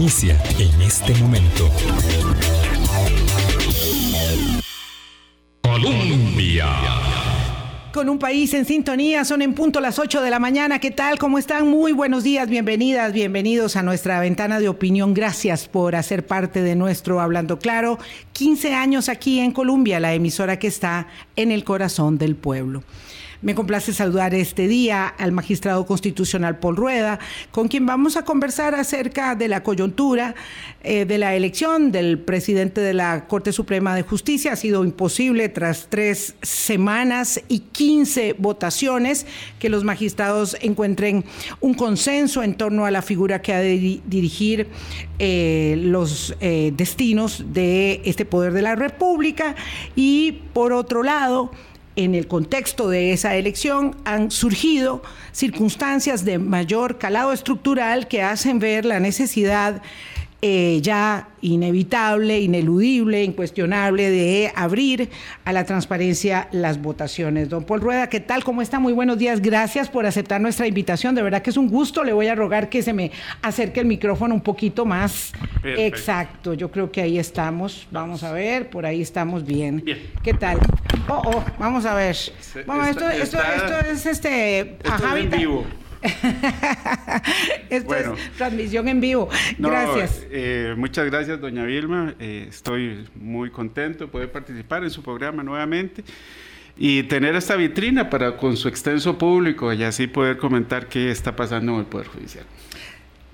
inicia en este momento. Colombia. Con un país en sintonía, son en punto las 8 de la mañana. ¿Qué tal? ¿Cómo están? Muy buenos días, bienvenidas, bienvenidos a nuestra ventana de opinión. Gracias por hacer parte de nuestro Hablando Claro. 15 años aquí en Colombia, la emisora que está en el corazón del pueblo. Me complace saludar este día al magistrado constitucional Paul Rueda, con quien vamos a conversar acerca de la coyuntura eh, de la elección del presidente de la Corte Suprema de Justicia. Ha sido imposible tras tres semanas y 15 votaciones que los magistrados encuentren un consenso en torno a la figura que ha de dirigir eh, los eh, destinos de este poder de la República. Y por otro lado, en el contexto de esa elección han surgido circunstancias de mayor calado estructural que hacen ver la necesidad eh, ya inevitable, ineludible, incuestionable de abrir a la transparencia las votaciones. Don Paul Rueda, ¿qué tal? ¿Cómo está? Muy buenos días. Gracias por aceptar nuestra invitación. De verdad que es un gusto. Le voy a rogar que se me acerque el micrófono un poquito más. Exacto. Yo creo que ahí estamos. Vamos a ver. Por ahí estamos bien. bien. ¿Qué tal? Oh, oh, vamos a ver. Vamos, esto, esto, esto, es este. Es en vivo. Esto es transmisión en vivo. Gracias. Eh, muchas gracias, doña Vilma. Eh, estoy muy contento de poder participar en su programa nuevamente y tener esta vitrina para con su extenso público y así poder comentar qué está pasando en el Poder Judicial.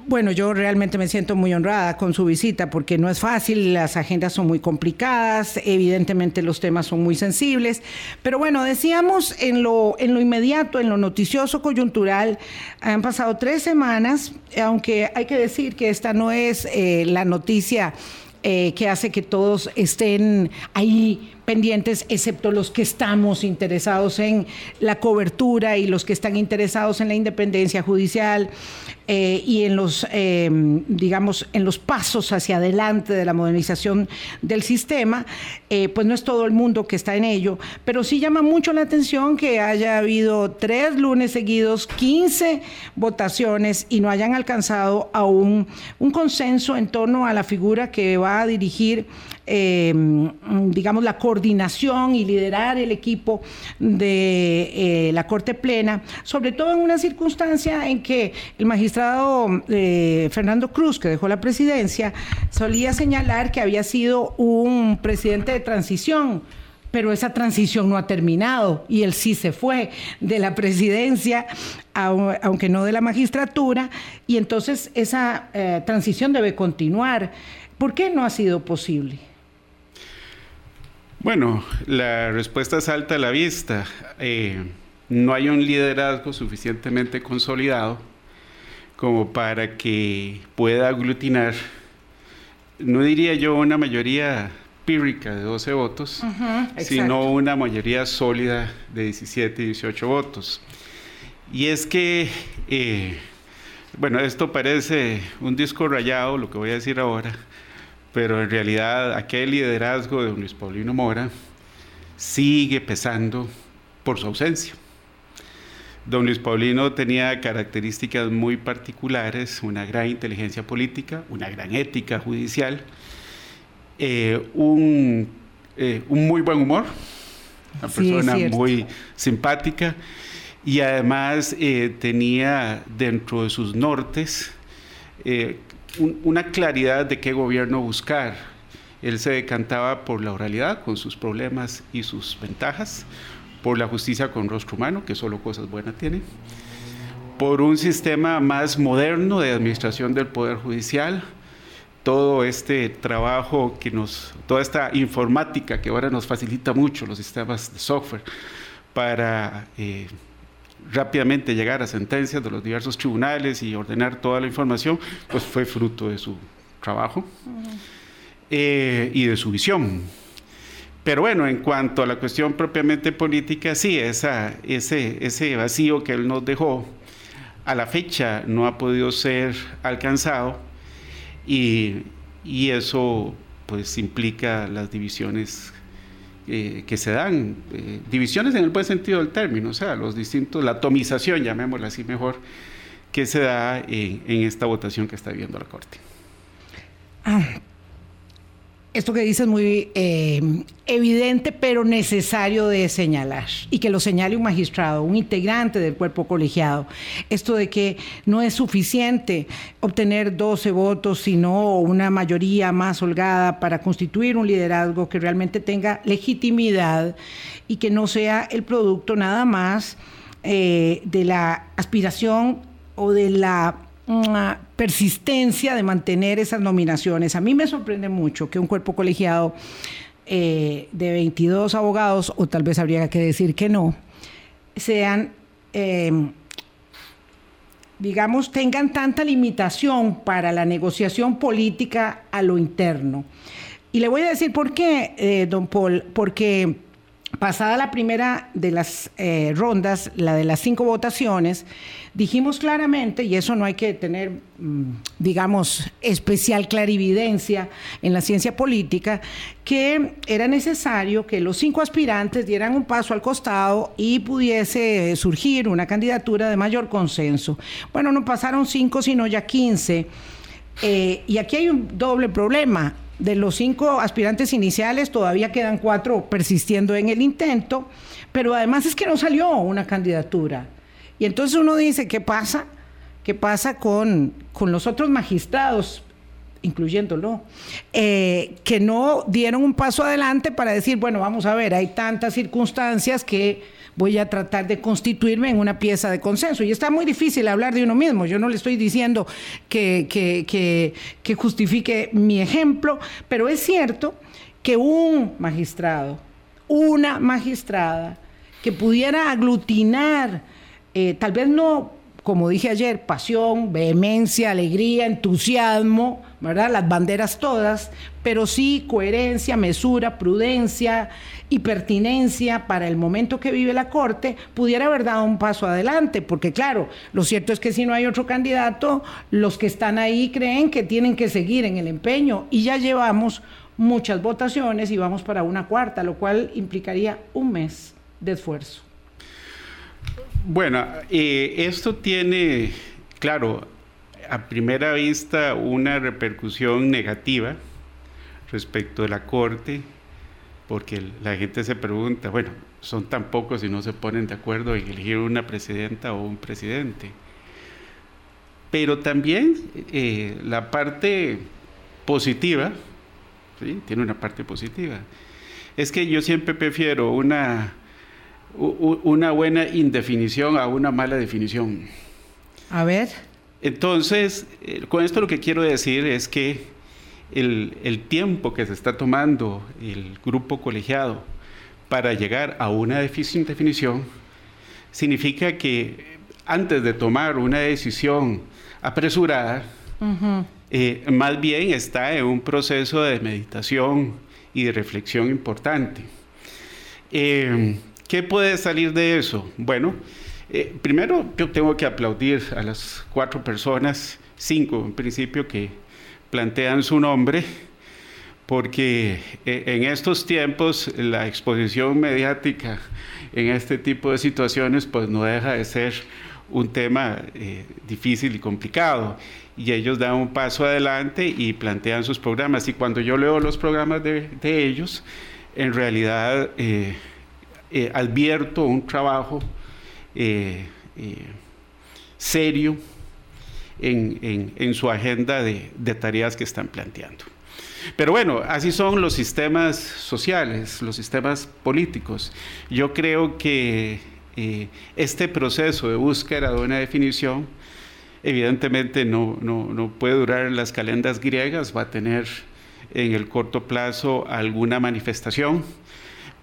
Bueno, yo realmente me siento muy honrada con su visita porque no es fácil, las agendas son muy complicadas, evidentemente los temas son muy sensibles, pero bueno, decíamos en lo, en lo inmediato, en lo noticioso coyuntural, han pasado tres semanas, aunque hay que decir que esta no es eh, la noticia eh, que hace que todos estén ahí pendientes, excepto los que estamos interesados en la cobertura y los que están interesados en la independencia judicial eh, y en los, eh, digamos, en los pasos hacia adelante de la modernización del sistema, eh, pues no es todo el mundo que está en ello, pero sí llama mucho la atención que haya habido tres lunes seguidos, 15 votaciones y no hayan alcanzado aún un consenso en torno a la figura que va a dirigir Em, digamos, la coordinación y liderar el equipo de eh, la Corte Plena, sobre todo en una circunstancia en que el magistrado eh, Fernando Cruz, que dejó la presidencia, solía señalar que había sido un presidente de transición pero esa transición no ha terminado y él sí se fue de la presidencia, aunque no de la magistratura, y entonces esa eh, transición debe continuar. ¿Por qué no ha sido posible? Bueno, la respuesta salta a la vista. Eh, no hay un liderazgo suficientemente consolidado como para que pueda aglutinar, no diría yo una mayoría pírrica de 12 votos, sino una mayoría sólida de 17 y 18 votos. Y es que, eh, bueno, esto parece un disco rayado, lo que voy a decir ahora, pero en realidad aquel liderazgo de Luis Paulino Mora sigue pesando por su ausencia. Don Luis Paulino tenía características muy particulares, una gran inteligencia política, una gran ética judicial, eh, un, eh, un, muy buen humor, una persona muy simpática y además eh, tenía dentro de sus nortes una claridad de qué gobierno buscar. Él se decantaba por la oralidad, con sus problemas y sus ventajas, por la justicia con rostro humano, que solo cosas buenas tiene, por un sistema más moderno de administración del Poder Judicial, todo este trabajo que nos, toda esta informática que ahora nos facilita mucho los sistemas de software para eh, rápidamente llegar a sentencias de los diversos tribunales y ordenar toda la información, pues fue fruto de su trabajo eh, y de su visión. Pero bueno, en cuanto a la cuestión propiamente política, sí, esa, ese, ese vacío que él nos dejó a la fecha no ha podido ser alcanzado y, y eso pues implica las divisiones eh, que se dan, eh, divisiones en el buen sentido del término, o sea, los distintos, la atomización, llamémosla así mejor, que se da en, esta votación que está viendo la Corte. Esto que dices es muy eh, evidente, pero necesario de señalar, y que lo señale un magistrado, un integrante del cuerpo colegiado. Esto de que no es suficiente obtener 12 votos, sino una mayoría más holgada para constituir un liderazgo que realmente tenga legitimidad y que no sea el producto nada más eh, de la aspiración o de la persistencia de mantener esas nominaciones. A mí me sorprende mucho que un cuerpo colegiado eh, de 22 abogados, o tal vez habría que decir que no, sean, eh, digamos, tengan tanta limitación para la negociación política a lo interno. Y le voy a decir por qué, eh, don Paul, porque pasada la primera de las rondas, la de las cinco votaciones, dijimos claramente, y eso no hay que tener, mm, digamos, especial clarividencia en la ciencia política, que era necesario que los cinco aspirantes dieran un paso al costado y pudiese surgir una candidatura de mayor consenso. Bueno, no pasaron cinco, sino ya quince. Eh, y aquí hay un doble problema. De los cinco aspirantes iniciales, todavía quedan cuatro persistiendo en el intento, pero además es que no salió una candidatura. Y entonces uno dice, ¿qué pasa? ¿Qué pasa con, los otros magistrados, incluyéndolo, eh, que no dieron un paso adelante para decir, bueno, vamos a ver, hay tantas circunstancias que voy a tratar de constituirme en una pieza de consenso. Y está muy difícil hablar de uno mismo. Yo no le estoy diciendo que, que justifique mi ejemplo, pero es cierto que un magistrado, una magistrada, que pudiera aglutinar eh, tal vez no, como dije ayer, pasión, vehemencia, alegría, entusiasmo, ¿verdad? Las banderas todas, pero sí coherencia, mesura, prudencia y pertinencia para el momento que vive la Corte, pudiera haber dado un paso adelante, porque claro, lo cierto es que si no hay otro candidato, los que están ahí creen que tienen que seguir en el empeño y ya llevamos muchas votaciones y vamos para una cuarta, lo cual implicaría un mes de esfuerzo. Bueno, eh, esto tiene, claro, a primera vista una repercusión negativa respecto de la Corte, porque la gente se pregunta, bueno, son tan pocos y no se ponen de acuerdo en elegir una presidenta o un presidente. Pero también eh, la parte positiva, ¿sí? tiene una parte positiva, es que yo siempre prefiero una una buena indefinición a una mala definición. A ver. Entonces, eh, con esto lo que quiero decir es que el, tiempo que se está tomando el grupo colegiado para llegar a una definición significa que antes de tomar una decisión apresurada, eh, más bien está en un proceso de meditación y de reflexión importante. Eh, ¿Qué puede salir de eso? Bueno, eh, primero yo tengo que aplaudir a las cuatro personas, cinco en principio, que plantean su nombre, porque eh, en estos tiempos la exposición mediática en este tipo de situaciones pues no deja de ser un tema eh, difícil y complicado. Y ellos dan un paso adelante y plantean sus programas. Y cuando yo leo los programas de, ellos, en realidad... Eh, advierto un trabajo eh, eh, serio en, su agenda de, tareas que están planteando. Pero bueno, así son los sistemas sociales, los sistemas políticos. Yo creo que este proceso de búsqueda de una definición, evidentemente no, no, puede durar en las calendas griegas, va a tener en el corto plazo alguna manifestación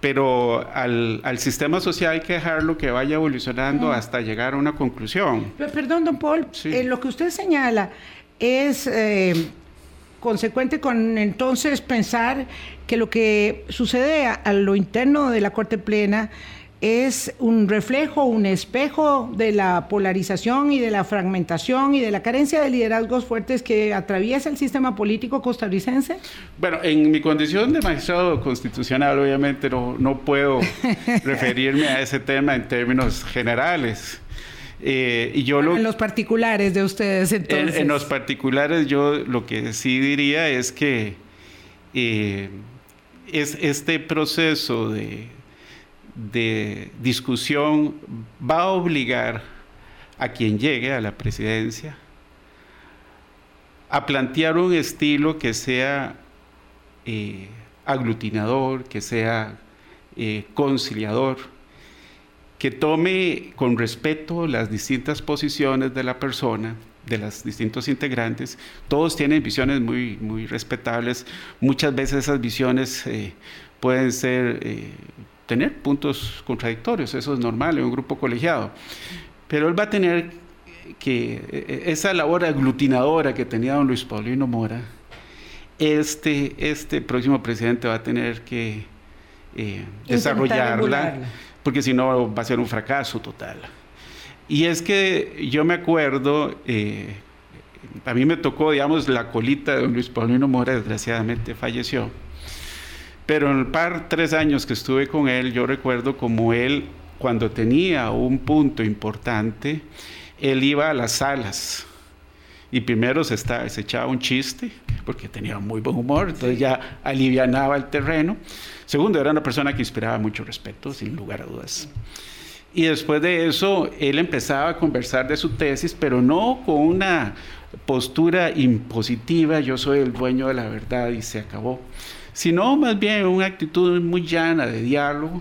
pero al, sistema social hay que dejarlo que vaya evolucionando hasta llegar a una conclusión. Perdón, don Paul, eh, lo que usted señala es eh, consecuente con entonces pensar que lo que sucede a lo interno de la Corte Plena es un reflejo, un espejo de la polarización y de la fragmentación y de la carencia de liderazgos fuertes que atraviesa el sistema político costarricense? Bueno, en mi condición de magistrado constitucional, obviamente no, no puedo referirme a ese tema en términos generales. Eh, y yo en los particulares de ustedes, entonces. En, los particulares, yo lo que sí diría es que eh, es este proceso de, de discusión va a obligar a quien llegue a la presidencia a plantear un estilo que sea eh, aglutinador, que sea eh, conciliador, que tome con respeto las distintas posiciones de la persona, de los distintos integrantes. Todos tienen visiones muy, muy respetables. Muchas veces esas visiones eh, pueden ser, tener puntos contradictorios, eso es normal en un grupo colegiado. Pero él va a tener que esa labor aglutinadora que tenía don Luis Paulino Mora, este, este próximo presidente va a tener que eh, desarrollarla, porque si no va a ser un fracaso total. Y es que yo me acuerdo, eh, a mí me tocó, digamos, la colita de don Luis Paulino Mora, desgraciadamente falleció. Pero en el par, tres años que estuve con él, yo recuerdo como él, cuando tenía un punto importante, él iba a las salas y primero se, está, se echaba un chiste, porque tenía muy buen humor, entonces ya alivianaba el terreno. Segundo, era una persona que inspiraba mucho respeto, sin lugar a dudas. Y después de eso, él empezaba a conversar de su tesis, pero no con una postura impositiva, yo soy el dueño de la verdad y se acabó, sino más bien una actitud muy llana de diálogo,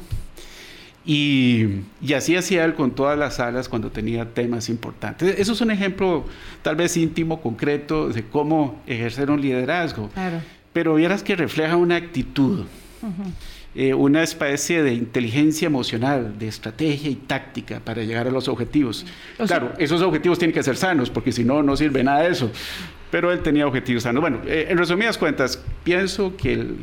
y, así hacía él con todas las salas cuando tenía temas importantes. Eso es un ejemplo tal vez íntimo, concreto, de cómo ejercer un liderazgo. Pero vieras que refleja una actitud, eh, una especie de inteligencia emocional, de estrategia y táctica para llegar a los objetivos. claro, esos objetivos tienen que ser sanos, porque si no, no sirve nada de eso. Pero él tenía objetivos sanos. Bueno, eh, en resumidas cuentas, pienso que el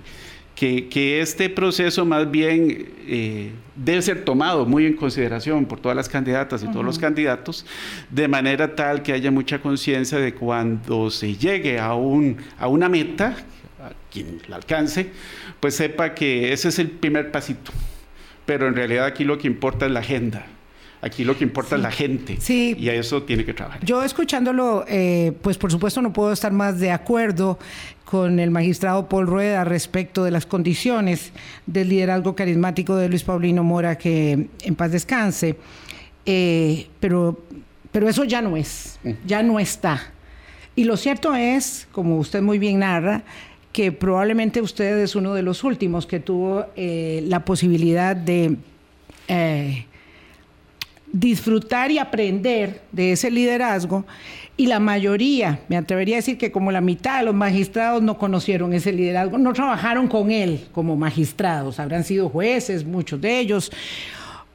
que, este proceso más bien eh, debe ser tomado muy en consideración por todas las candidatas y todos los candidatos, de manera tal que haya mucha conciencia de cuando se llegue a, un, a una meta, a quien la alcance, pues sepa que ese es el primer pasito. Pero en realidad aquí lo que importa es la agenda. Aquí lo que importa es la gente. Sí. Y a eso tiene que trabajar. Yo escuchándolo, eh, pues por supuesto no puedo estar más de acuerdo con el magistrado Paul Rueda respecto de las condiciones del liderazgo carismático de Luis Paulino Mora, que en paz descanse. Eh, pero, pero eso ya no es, ya no está. Y lo cierto es, como usted muy bien narra, que probablemente usted es uno de los últimos que tuvo eh, la posibilidad de eh, disfrutar y aprender de ese liderazgo y la mayoría, me atrevería a decir que como la mitad de los magistrados no conocieron ese liderazgo, no trabajaron con él como magistrados, habrán sido jueces, muchos de ellos,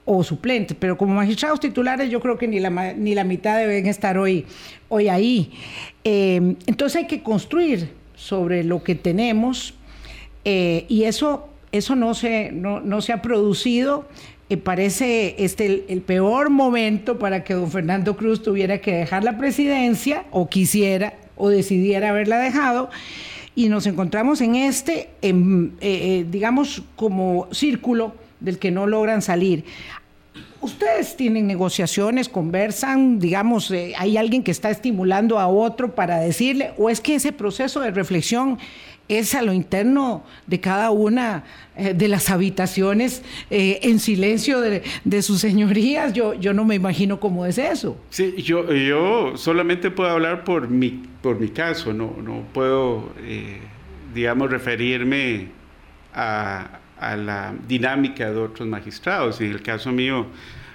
o suplentes, pero como magistrados titulares yo creo que ni la, ni la mitad deben estar hoy, hoy ahí. Eh, entonces hay que construir sobre lo que tenemos eh, y eso, eso no, se, no, no se ha producido eh, parece este el, peor momento para que don Fernando Cruz tuviera que dejar la presidencia o quisiera o decidiera haberla dejado y nos encontramos en este, eh, eh, digamos, como círculo del que no logran salir. Ustedes tienen negociaciones, conversan, digamos, hay alguien que está estimulando a otro para decirle, o es que ese proceso de reflexión es a lo interno de cada una eh, de las habitaciones eh, en silencio de, sus señorías. Yo, no me imagino cómo es eso. Sí, yo, solamente puedo hablar por mi, por mi caso, no, no puedo, eh, digamos, referirme a, la dinámica de otros magistrados. En el caso mío,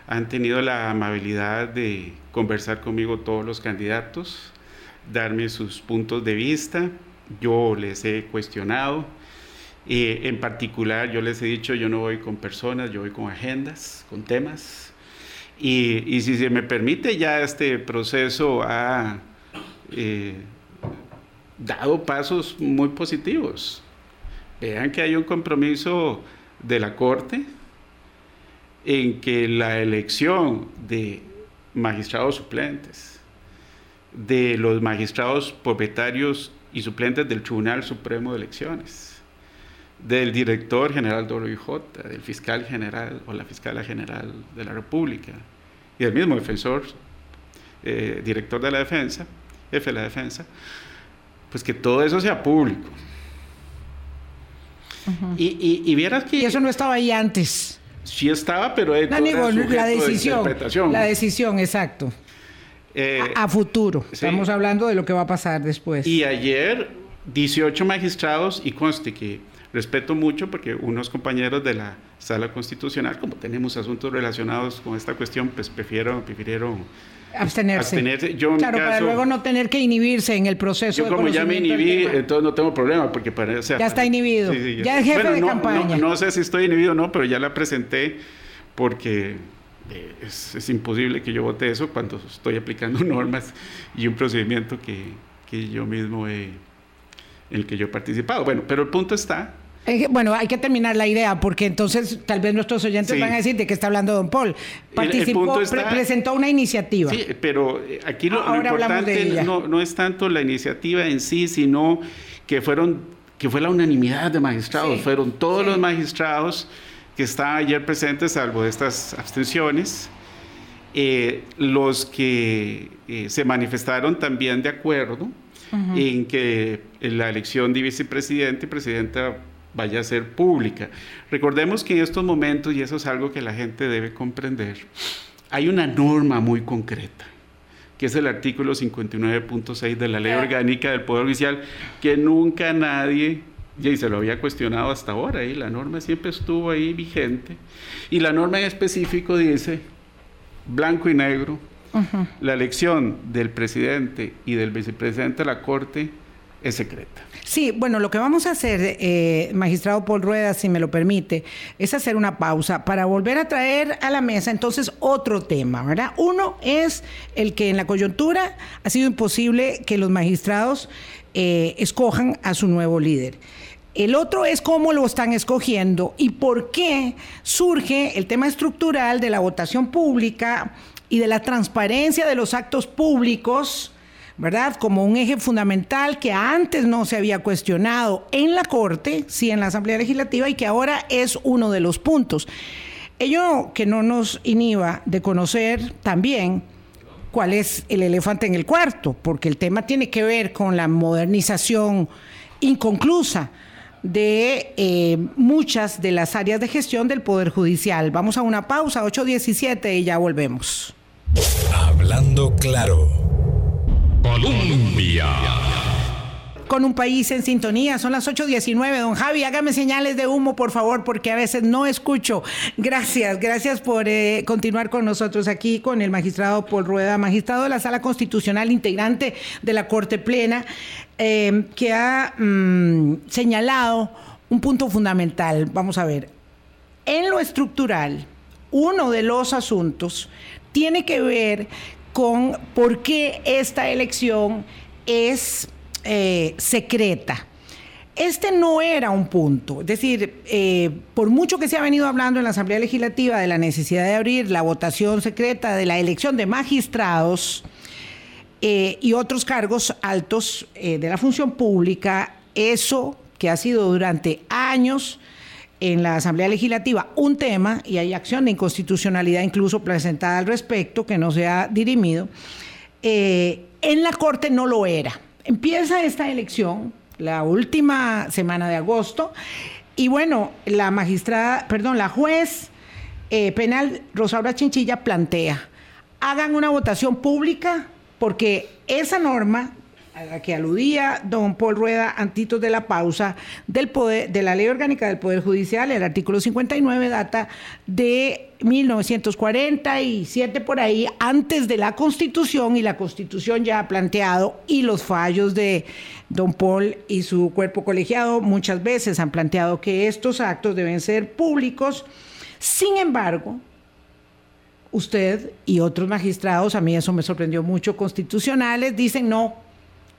han tenido la amabilidad de conversar conmigo todos los candidatos, darme sus puntos de vista yo les he cuestionado. Eh, en particular, yo les he dicho, yo no voy con personas, yo voy con agendas, con temas. Y, si se me permite, ya este proceso ha eh, dado pasos muy positivos. Vean que hay un compromiso de la Corte en que la elección de magistrados suplentes, de los magistrados propietarios y suplentes del Tribunal Supremo de Elecciones, del director general de OIJ, del fiscal general o la fiscala general de la República y del mismo defensor eh, director de la defensa, jefe de la defensa, pues que todo eso sea público. y, y, vieras que... Y eso no estaba ahí antes. Sí estaba, pero es la decisión. la decisión, exacto. Eh, a, futuro. Estamos hablando de lo que va a pasar después. Y ayer, 18 magistrados, y conste que respeto mucho porque unos compañeros de la sala constitucional, como tenemos asuntos relacionados con esta cuestión, pues prefiero, prefirieron abstenerse. Yo, claro, para luego no tener que inhibirse en el proceso. Yo como ya me inhibí, entonces no tengo problema, porque para, ya está inhibido. ya, es jefe de campaña. No, sé si estoy inhibido o no, pero ya la presenté porque eh, es, imposible que yo vote eso cuando estoy aplicando normas y un procedimiento que, que yo mismo he, en el que yo he participado. Bueno, pero el punto está bueno, hay que terminar la idea porque entonces tal vez nuestros oyentes van a decir de qué está hablando don Paul. Participó, presentó una iniciativa. Sí, pero eh, aquí lo, importante no, es tanto la iniciativa en sí, sino que fueron que fue la unanimidad de magistrados, fueron todos los magistrados que estaban ayer presentes, salvo estas abstenciones, eh, los que eh, se manifestaron también de acuerdo en que la elección de vicepresidente y presidenta vaya a ser pública. Recordemos que en estos momentos, y eso es algo que la gente debe comprender, hay una norma muy concreta, que es el artículo 59.6 de la Ley Orgánica del Poder Judicial, que nunca nadie, y se lo había cuestionado hasta ahora, y la norma siempre estuvo ahí vigente, y la norma en específico dice, blanco y negro, la elección del presidente y del vicepresidente de la Corte es secreta. Sí, bueno, lo que vamos a hacer, eh, magistrado Paul Rueda, si me lo permite, es hacer una pausa para volver a traer a la mesa entonces otro tema, ¿verdad? Uno es el que en la coyuntura ha sido imposible que los magistrados eh, escojan a su nuevo líder. El otro es cómo lo están escogiendo y por qué surge el tema estructural de la votación pública y de la transparencia de los actos públicos ¿verdad? Como un eje fundamental que antes no se había cuestionado en la Corte, sí en la Asamblea Legislativa, y que ahora es uno de los puntos. Ello que no nos inhiba de conocer también cuál es el elefante en el cuarto, porque el tema tiene que ver con la modernización inconclusa de eh, muchas de las áreas de gestión del Poder Judicial. Vamos a una pausa, 8.17 y ya volvemos. Hablando claro. Colombia. Con un país en sintonía, son las 8.19. Don Javi, hágame señales de humo, por favor, porque a veces no escucho. Gracias, gracias por eh, continuar con nosotros aquí con el magistrado Paul Rueda, magistrado de la Sala Constitucional, integrante de la Corte Plena, eh, que ha mm, señalado un punto fundamental. Vamos a ver, en lo estructural, uno de los asuntos tiene que ver con por qué esta elección es eh, secreta. Este no era un punto, es decir, eh, por mucho que se ha venido hablando en la Asamblea Legislativa de la necesidad de abrir la votación secreta de la elección de magistrados eh, y otros cargos altos de la función pública, eso que ha sido durante años en la Asamblea Legislativa un tema, y hay acción de inconstitucionalidad incluso presentada al respecto, que no se ha dirimido, en la Corte no lo era. Empieza esta elección, la última semana de agosto, y bueno, la magistrada, perdón, la juez eh, penal Rosaura Chinchilla plantea, hagan una votación pública porque esa norma a la que aludía don Paul Rueda antitos de la pausa de la Ley Orgánica del Poder Judicial, el artículo 59 data de 1947 por ahí, antes de la Constitución, y la Constitución ya ha planteado, y los fallos de don Paul y su cuerpo colegiado muchas veces han planteado que estos actos deben ser públicos. Sin embargo, usted y otros magistrados, a mí eso me sorprendió mucho, constitucionales, dicen no,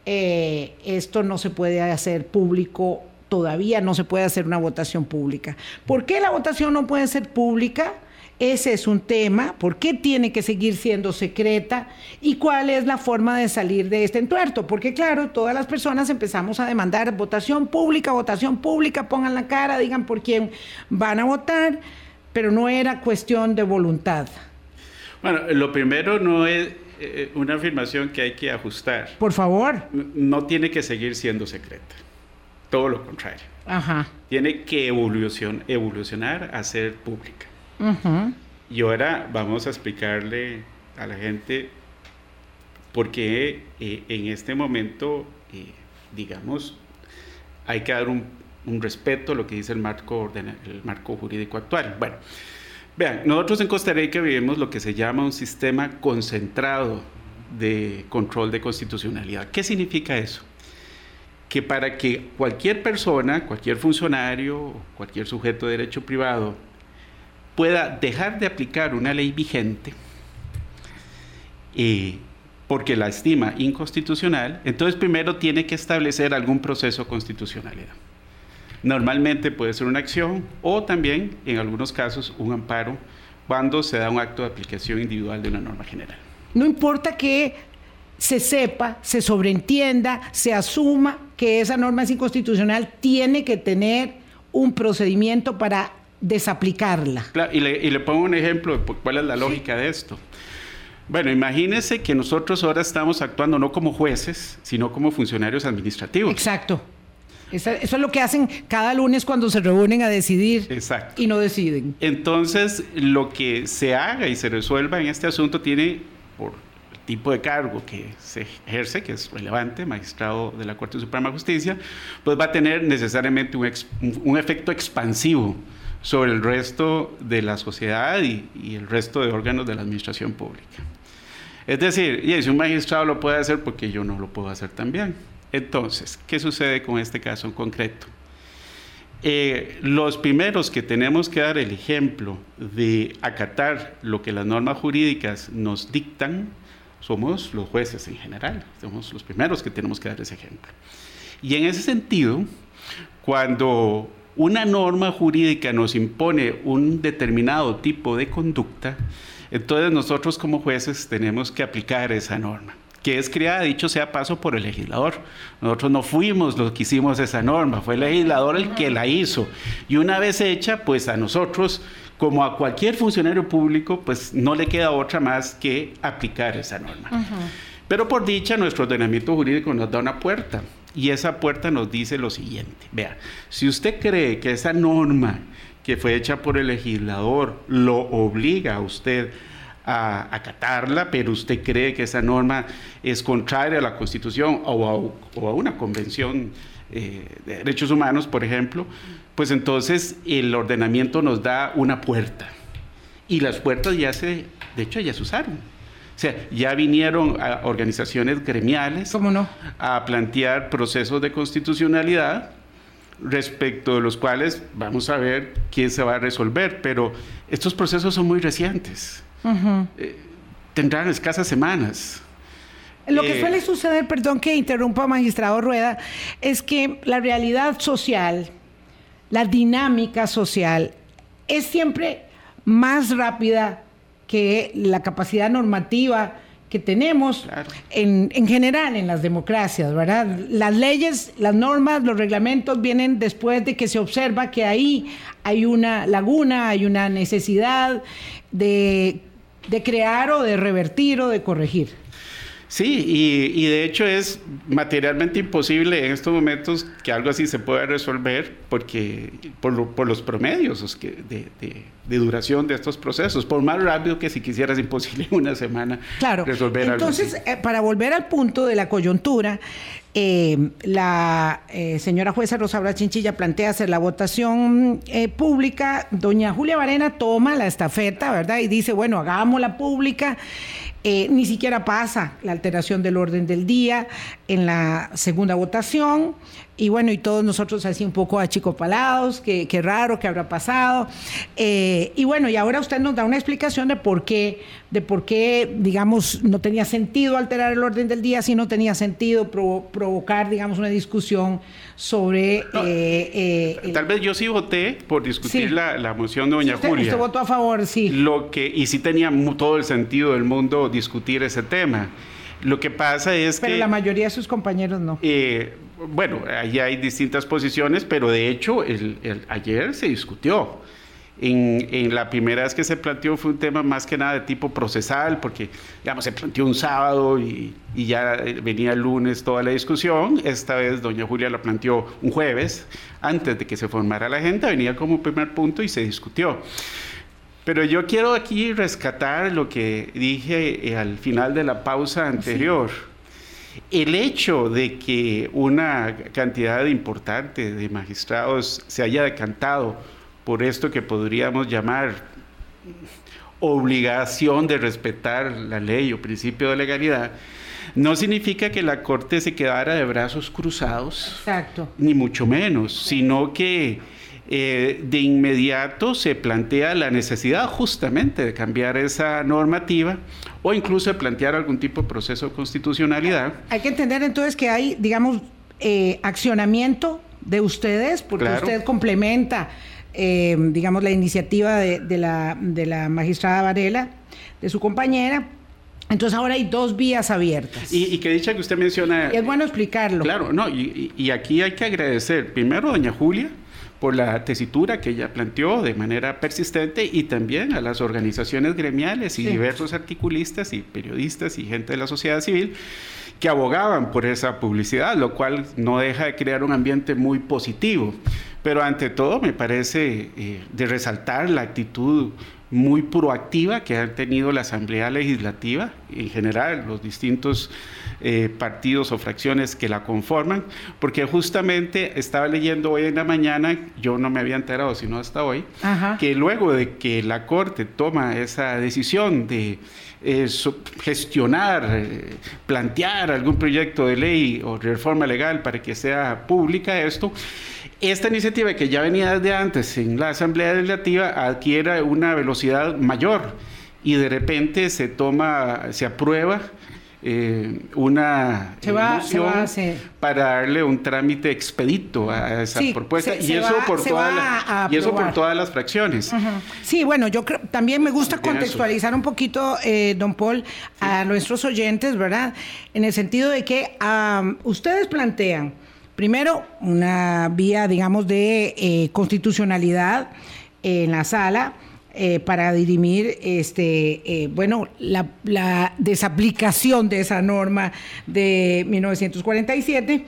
eh, esto no se puede hacer público todavía, no se puede hacer una votación pública. ¿Por qué la votación no puede ser pública? Ese es un tema. ¿Por qué tiene que seguir siendo secreta? ¿Y cuál es la forma de salir de este entuerto? Porque claro, todas las personas empezamos a demandar votación pública, votación pública, pongan la cara, digan por quién van a votar, pero no era cuestión de voluntad. Bueno, lo primero no es eh, una afirmación que hay que ajustar. Por favor. No tiene que seguir siendo secreta. Todo lo contrario. Ajá. Tiene que evolucionar a ser pública. Y ahora vamos a explicarle a la gente por qué eh, en este momento, eh, digamos, hay que dar un, respeto a lo que dice el marco, el marco jurídico actual. Bueno, vean, nosotros en Costa Rica vivimos lo que se llama un sistema concentrado de control de constitucionalidad. ¿Qué significa eso? Que para que cualquier persona, cualquier funcionario, cualquier sujeto de derecho privado pueda dejar de aplicar una ley vigente eh, porque la estima inconstitucional, entonces primero tiene que establecer algún proceso constitucionalidad. Normalmente puede ser una acción o también, en algunos casos, un amparo cuando se da un acto de aplicación individual de una norma general. No importa que se sepa, se sobreentienda, se asuma que esa norma es inconstitucional, tiene que tener un procedimiento para desaplicarla. y, le, pongo un ejemplo de cuál es la lógica de esto. Bueno, imagínese que nosotros ahora estamos actuando no como jueces, sino como funcionarios administrativos. Exacto. Eso, es lo que hacen cada lunes cuando se reúnen a decidir Exacto. y no deciden. Entonces, lo que se haga y se resuelva en este asunto tiene, por el tipo de cargo que se ejerce, que es relevante, magistrado de la Corte Suprema de Justicia, pues va a tener necesariamente un, un efecto expansivo sobre el resto de la sociedad y, el resto de órganos de la administración pública. Es decir, y si un magistrado lo puede hacer, porque yo no lo puedo hacer también. Entonces, ¿qué sucede con este caso en concreto? Eh, los primeros que tenemos que dar el ejemplo de acatar lo que las normas jurídicas nos dictan somos los jueces en general. Somos los primeros que tenemos que dar ese ejemplo. Y en ese sentido, cuando una norma jurídica nos impone un determinado tipo de conducta, entonces nosotros como jueces tenemos que aplicar esa norma que es creada, dicho sea paso, por el legislador. Nosotros no fuimos los que hicimos esa norma, fue el legislador el que la hizo. Y una vez hecha, pues a nosotros, como a cualquier funcionario público, pues no le queda otra más que aplicar esa norma. Pero por dicha, nuestro ordenamiento jurídico nos da una puerta. Y esa puerta nos dice lo siguiente, vea, si usted cree que esa norma que fue hecha por el legislador lo obliga a usted a acatarla, pero usted cree que esa norma es contraria a la Constitución o a, una convención eh, de derechos humanos, por ejemplo, pues entonces el ordenamiento nos da una puerta. Y las puertas ya se, de hecho, ya se usaron. O sea, ya vinieron a organizaciones gremiales no? a plantear procesos de constitucionalidad respecto de los cuales vamos a ver quién se va a resolver, pero estos procesos son muy recientes. Eh, tendrán escasas semanas. Lo que eh, suele suceder, perdón que interrumpa magistrado Rueda, es que la realidad social, la dinámica social, es siempre más rápida que la capacidad normativa que tenemos en, general en las democracias, ¿verdad? Las leyes, las normas, los reglamentos vienen después de que se observa que ahí hay una laguna, hay una necesidad de, de crear o de revertir o de corregir. Sí, y, de hecho es materialmente imposible en estos momentos que algo así se pueda resolver porque por, los promedios de, de, duración de estos procesos, por más rápido que si quisieras imposible en una semana claro. resolver Entonces, algo así. Eh, para volver al punto de la coyuntura, eh, la eh, señora jueza Rosaura Chinchilla plantea hacer la votación pública, doña Julia Varena toma la estafeta, ¿verdad? Y dice, bueno, hagámosla pública. Eh, ni siquiera pasa la alteración del orden del día en la segunda votación. Y bueno, y todos nosotros así un poco achicopalados, qué, qué raro, qué habrá pasado. Eh, y bueno, y ahora usted nos da una explicación de por qué, de por qué, digamos, no tenía sentido alterar el orden del día, si no tenía sentido provocar, digamos, una discusión sobre... Eh, eh, tal vez yo sí voté por discutir la, moción de doña Julia. Usted votó a favor, sí. Lo que, y sí tenía todo el sentido del mundo discutir ese tema. Lo que pasa es que... Pero la mayoría de sus compañeros no. Eh, bueno, ahí hay distintas posiciones, pero de hecho el, ayer se discutió. En, la primera vez que se planteó fue un tema más que nada de tipo procesal, porque digamos, se planteó un sábado y, y ya venía el lunes toda la discusión. Esta vez doña Julia la planteó un jueves, antes de que se formara la agenda, venía como primer punto y se discutió. Pero yo quiero aquí rescatar lo que dije eh, al final de la pausa anterior. El hecho de que una cantidad importante de magistrados se haya decantado por esto que podríamos llamar obligación de respetar la ley o principio de legalidad, no significa que la Corte se quedara de brazos cruzados, Exacto. ni mucho menos, sino que eh, de inmediato se plantea la necesidad justamente de cambiar esa normativa o incluso de plantear algún tipo de proceso de constitucionalidad. Hay que entender entonces que hay, digamos, eh, accionamiento de ustedes, porque usted complementa eh, digamos, la iniciativa de, la, de la magistrada Varela, de su compañera. Entonces ahora hay dos vías abiertas. Y, que dicha que usted menciona... es bueno explicarlo. Claro, no, y, y aquí hay que agradecer primero a doña Julia, por la tesitura que ella planteó de manera persistente y también a las organizaciones gremiales y diversos articulistas y periodistas y gente de la sociedad civil que abogaban por esa publicidad, lo cual no deja de crear un ambiente muy positivo. Pero ante todo me parece eh, de resaltar la actitud muy proactiva que ha tenido la Asamblea Legislativa, en general los distintos eh, partidos o fracciones que la conforman, porque justamente estaba leyendo hoy en la mañana, yo no me había enterado sino hasta hoy, que luego de que la Corte toma esa decisión de eh, gestionar, eh, plantear algún proyecto de ley o reforma legal para que sea pública esto, esta iniciativa que ya venía desde antes en la Asamblea Legislativa adquiere una velocidad mayor y de repente se toma, se aprueba eh, una va, para darle un trámite expedito a esa propuesta. y, eso por y eso por todas las fracciones. Sí, bueno, yo creo, también me gusta contextualizar un poquito, eh, don Paul, a nuestros oyentes, ¿verdad? En el sentido de que ustedes plantean Primero, una vía, digamos, de eh, constitucionalidad en la sala. Eh, para dirimir este eh, bueno la, la, desaplicación de esa norma de 1947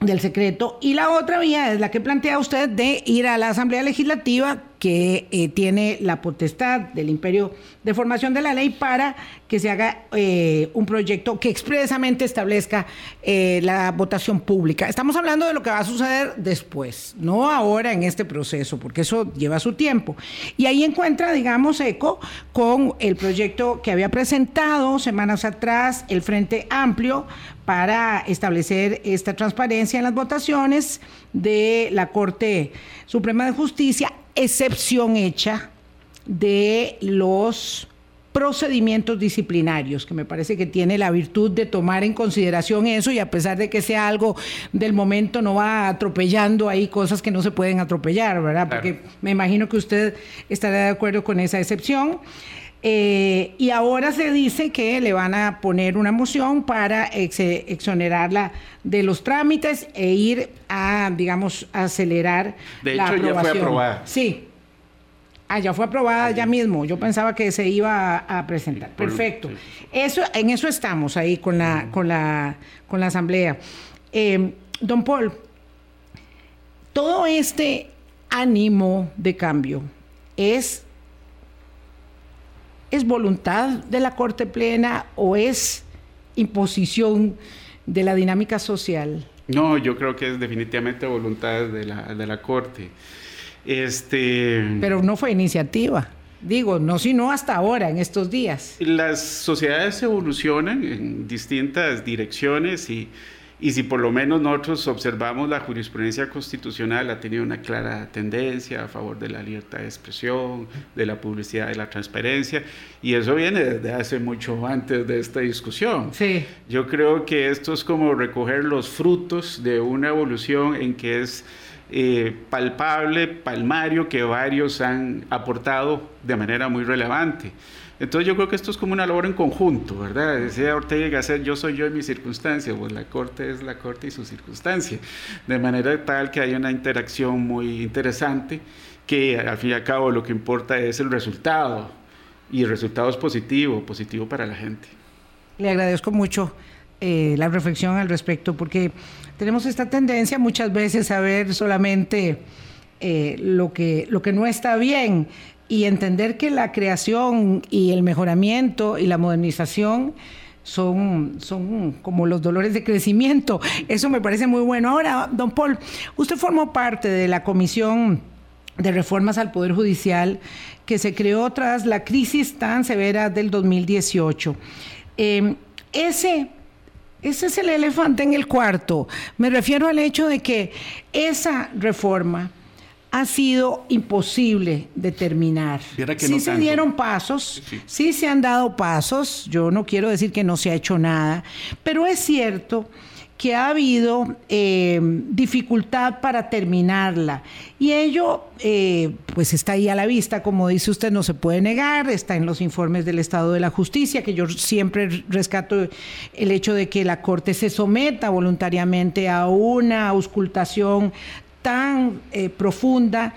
del secreto y la otra vía es la que plantea usted de ir a la Asamblea Legislativa que eh, tiene la potestad del imperio de formación de la ley para que se haga eh, un proyecto que expresamente establezca eh, la votación pública. Estamos hablando de lo que va a suceder después, no ahora en este proceso, porque eso lleva su tiempo. Y ahí encuentra, digamos, eco con el proyecto que había presentado semanas atrás el Frente Amplio para establecer esta transparencia en las votaciones de la Corte Suprema de Justicia excepción hecha de los procedimientos disciplinarios, que me parece que tiene la virtud de tomar en consideración eso y a pesar de que sea algo del momento, no va atropellando ahí cosas que no se pueden atropellar, ¿verdad? Porque me imagino que usted estará de acuerdo con esa excepción. Eh, y ahora se dice que le van a poner una moción para exonerarla de los trámites e ir a, digamos, acelerar de la hecho, ya fue aprobada. Sí. Ah, ya fue aprobada ya mismo. Yo pensaba que se iba a, presentar. Perfecto. Eso, en eso estamos ahí con la, con la, con la asamblea. Eh, don Paul, todo este ánimo de cambio es ¿Es voluntad de la Corte Plena o es imposición de la dinámica social? No, yo creo que es definitivamente voluntad de la, de la Corte. Este... Pero no fue iniciativa. Digo, no sino hasta ahora, en estos días. Las sociedades evolucionan en distintas direcciones y y si por lo menos nosotros observamos la jurisprudencia constitucional, ha tenido una clara tendencia a favor de la libertad de expresión, de la publicidad, de la transparencia, y eso viene desde hace mucho antes de esta discusión. Sí. Yo creo que esto es como recoger los frutos de una evolución en que es eh, palpable, palmario, que varios han aportado de manera muy relevante. Entonces yo creo que esto es como una labor en conjunto, ¿verdad? Decía Ortega y yo soy yo y mi circunstancia, pues la corte es la corte y su circunstancia, de manera tal que hay una interacción muy interesante que al fin y al cabo lo que importa es el resultado y el resultado es positivo, positivo para la gente. Le agradezco mucho eh, la reflexión al respecto porque tenemos esta tendencia muchas veces a ver solamente eh, lo, que, lo que no está bien y entender que la creación y el mejoramiento y la modernización son, son como los dolores de crecimiento. Eso me parece muy bueno. Ahora, don Paul, usted formó parte de la comisión de reformas al Poder Judicial que se creó tras la crisis tan severa del 2018. Em, ese, ese es el elefante en el cuarto. Me refiero al hecho de que esa reforma ha sido imposible determinar. sí se dieron pasos, sí. se han dado pasos, yo no quiero decir que no se ha hecho nada, pero es cierto que ha habido eh, dificultad para terminarla. Y ello, eh, pues está ahí a la vista, como dice usted, no se puede negar, está en los informes del Estado de la Justicia, que yo siempre rescato el hecho de que la Corte se someta voluntariamente a una auscultación tan eh, profunda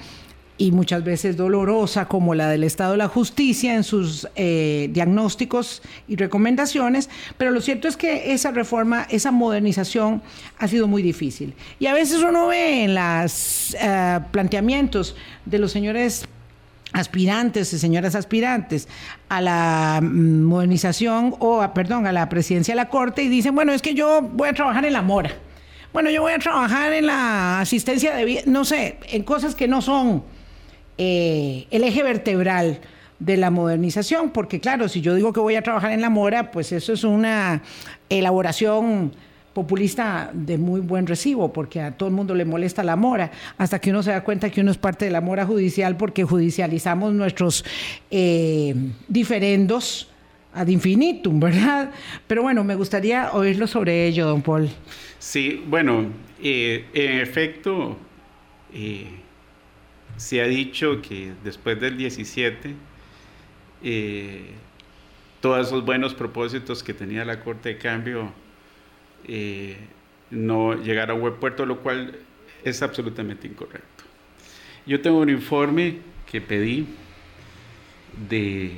y muchas veces dolorosa como la del Estado de la Justicia en sus eh, diagnósticos y recomendaciones, pero lo cierto es que esa reforma, esa modernización ha sido muy difícil. Y a veces uno ve en los eh, planteamientos de los señores aspirantes y señoras aspirantes a la mm, modernización o, a, perdón, a la presidencia de la Corte y dicen, bueno, es que yo voy a trabajar en la mora bueno, yo voy a trabajar en la asistencia de, no sé, en cosas que no son eh, el eje vertebral de la modernización, porque claro, si yo digo que voy a trabajar en la mora, pues eso es una elaboración populista de muy buen recibo, porque a todo el mundo le molesta la mora, hasta que uno se da cuenta que uno es parte de la mora judicial porque judicializamos nuestros eh, diferendos ad infinitum, ¿verdad? Pero bueno, me gustaría oírlo sobre ello, don Paul. Sí, bueno, eh, en efecto, eh, se ha dicho que después del 17, eh, todos esos buenos propósitos que tenía la Corte de Cambio no llegaron a buen puerto, lo cual es absolutamente incorrecto. Yo tengo un informe que pedí de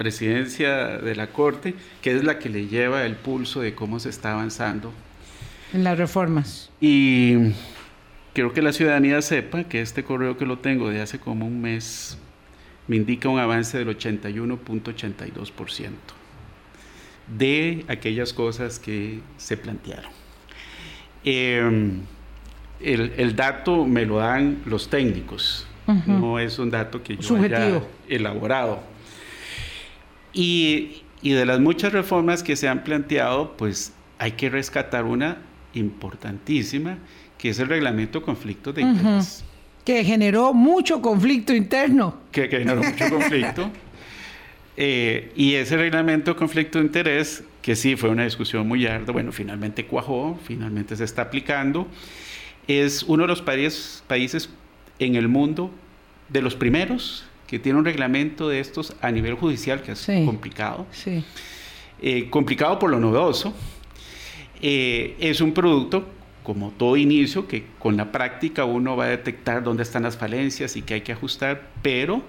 presidencia de la Corte, que es la que le lleva el pulso de cómo se está avanzando en las reformas. Y quiero que la ciudadanía sepa que este correo que lo tengo de hace como un mes me indica un avance del 81.82% de aquellas cosas que se plantearon. Em, el, dato me lo dan los técnicos, no es un dato que yo haya elaborado. Y, y de las muchas reformas que se han planteado, pues hay que rescatar una importantísima, que es el reglamento conflicto de interés. Que generó mucho conflicto interno. Que, generó mucho conflicto. Eh, y ese reglamento conflicto de interés, que sí fue una discusión muy ardua, bueno, finalmente cuajó, finalmente se está aplicando, es uno de los países, países en el mundo, de los primeros, que tiene un reglamento de estos a nivel judicial, que es complicado. Sí. Eh, complicado por lo novedoso, eh, es un producto, como todo inicio, que con la práctica uno va a detectar dónde están las falencias y que hay que ajustar, pero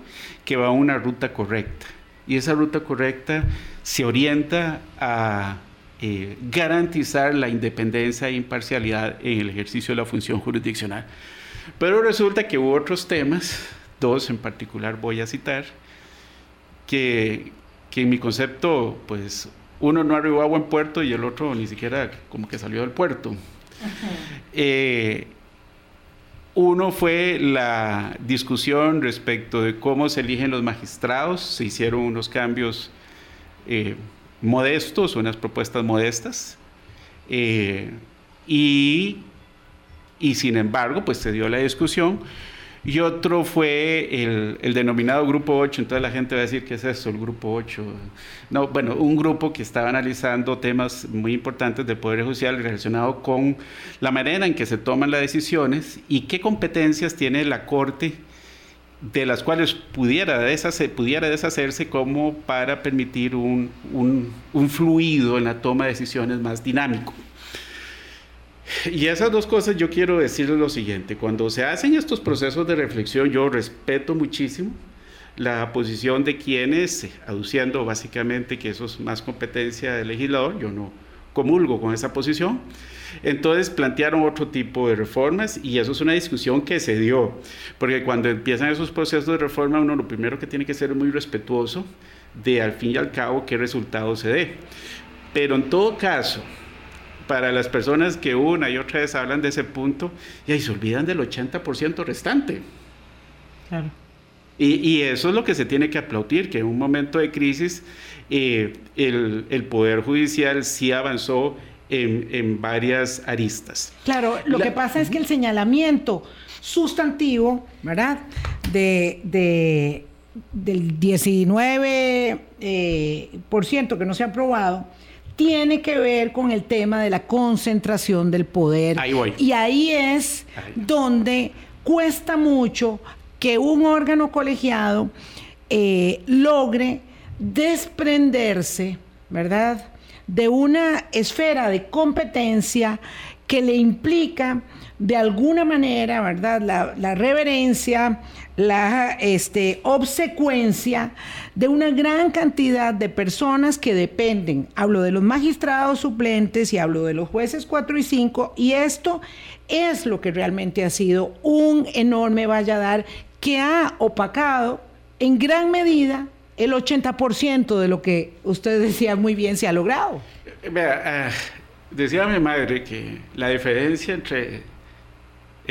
que va a una ruta correcta. Y esa ruta correcta se orienta a eh, garantizar la independencia e imparcialidad en el ejercicio de la función jurisdiccional. Pero resulta que hubo otros temas, dos en particular voy a citar, que, que en mi concepto, pues uno no arribó a buen puerto y el otro ni siquiera como que salió del puerto. Eh, uno fue la discusión respecto de cómo se eligen los magistrados. Se hicieron unos cambios eh, modestos, unas propuestas modestas. Eh, y, y, sin embargo, pues se dio la discusión y otro fue el, denominado Grupo 8, entonces la gente va a decir, ¿qué es eso, el Grupo 8? No, bueno, un grupo que estaba analizando temas muy importantes del Poder Judicial relacionado con la manera en que se toman las decisiones y qué competencias tiene la Corte de las cuales pudiera, pudiera deshacerse como para permitir un, un, un fluido en la toma de decisiones más dinámico. y esas dos cosas yo quiero decirles lo siguiente, cuando se hacen estos procesos de reflexión yo respeto muchísimo la posición de quienes, aduciendo básicamente que eso es más competencia del legislador, yo no comulgo con esa posición, entonces plantearon otro tipo de reformas y eso es una discusión que se dio, porque cuando empiezan esos procesos de reforma uno lo primero que tiene que ser muy respetuoso de al fin y al cabo qué resultado se dé. Pero en todo caso, para las personas que una y otra vez hablan de ese punto, y ahí se olvidan del 80% restante. Claro. Y, eso es lo que se tiene que aplaudir, que en un momento de crisis eh, el, el, Poder Judicial sí avanzó en, en varias aristas. Claro, lo que pasa es que el señalamiento sustantivo, ¿verdad? De, de del 19% eh, por ciento que no se ha aprobado, tiene que ver con el tema de la concentración del poder. Y ahí es donde cuesta mucho que un órgano colegiado eh, logre desprenderse, ¿verdad?, de una esfera de competencia que le implica de alguna manera, ¿verdad?, la, reverencia, la este, obsecuencia de una gran cantidad de personas que dependen. Hablo de los magistrados suplentes y hablo de los jueces 4 y 5, y esto es lo que realmente ha sido un enorme valladar que ha opacado en gran medida el 80% de lo que usted decía muy bien se ha logrado. Vea, eh, decía mi madre que la diferencia entre,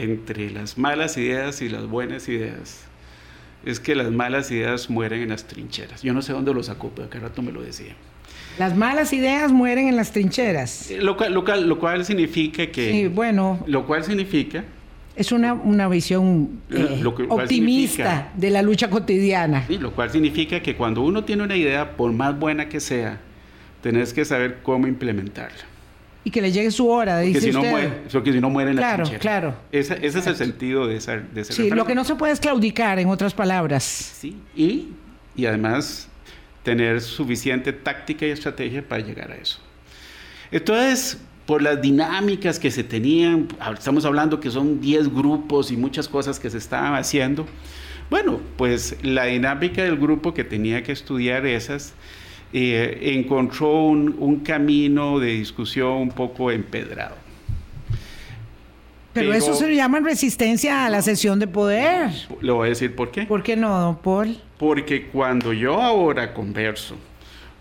entre las malas ideas y las buenas ideas es que las malas ideas mueren en las trincheras. Yo no sé dónde lo sacó, pero cada rato me lo decía. Las malas ideas mueren en las trincheras. Eh, lo cual, lo lo cual significa que... Sí, bueno. Lo cual significa es una, una visión eh, optimista de la lucha cotidiana. Sí, lo cual significa que cuando uno tiene una idea, por más buena que sea, tenés que saber cómo implementarla. Y que le llegue su hora, dice si usted. No muere, porque si no muere en claro, la Claro, Ese, ese es el sentido de, esa, de ese Sí, lo que no se puede es claudicar, en otras palabras. Sí, y, y además tener suficiente táctica y estrategia para llegar a eso. Entonces, por las dinámicas que se tenían, estamos hablando que son 10 grupos y muchas cosas que se estaban haciendo. Bueno, pues la dinámica del grupo que tenía que estudiar esas eh, encontró un, camino de discusión un poco empedrado. Pero, eso se llama resistencia a la sesión de poder. Le voy a decir por qué. ¿Por qué no, don Paul? Porque cuando yo ahora converso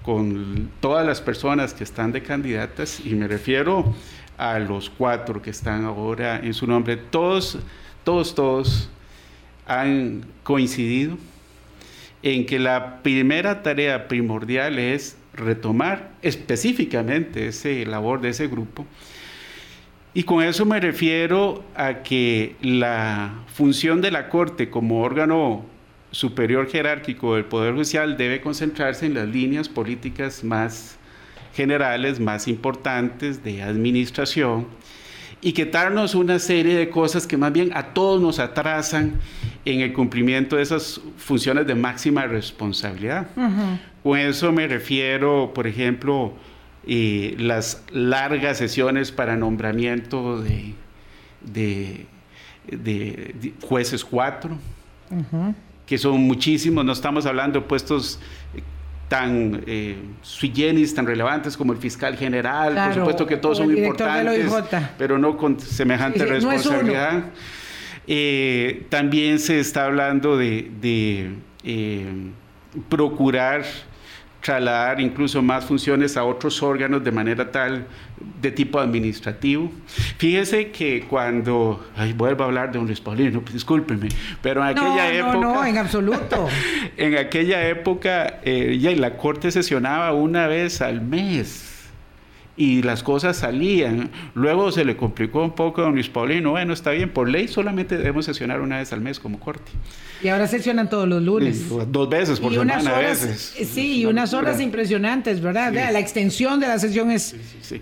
con todas las personas que están de candidatas y me refiero a los cuatro que están ahora en su nombre, todos, todos, todos han coincidido en que la primera tarea primordial es retomar específicamente ese labor de ese grupo. Y con eso me refiero a que la función de la Corte como órgano superior jerárquico del Poder Judicial debe concentrarse en las líneas políticas más generales, más importantes de administración y quitarnos una serie de cosas que más bien a todos nos atrasan en el cumplimiento de esas funciones de máxima responsabilidad. Con eso me refiero, por ejemplo, eh, las largas sesiones para nombramiento de, de, jueces cuatro que son muchísimos, no estamos hablando de puestos tan eh, sui generis, tan relevantes como el fiscal general, por supuesto que todos son importantes, pero no con semejante responsabilidad. eh, también se está hablando de, de eh, procurar trasladar incluso más funciones a otros órganos de manera tal de tipo administrativo. Fíjese que cuando, ay, vuelvo a hablar de un Luis Paulino, pues, discúlpeme, pero en aquella época... No, no, en absoluto. en aquella época eh, ya la Corte sesionaba una vez al mes y las cosas salían. Luego se le complicó un poco a don Luis Paulino. Bueno, está bien, por ley solamente debemos sesionar una vez al mes como corte. Y ahora sesionan todos los lunes. dos veces por semana a veces. Sí, y unas horas impresionantes, ¿verdad? La extensión de la sesión es... Sí,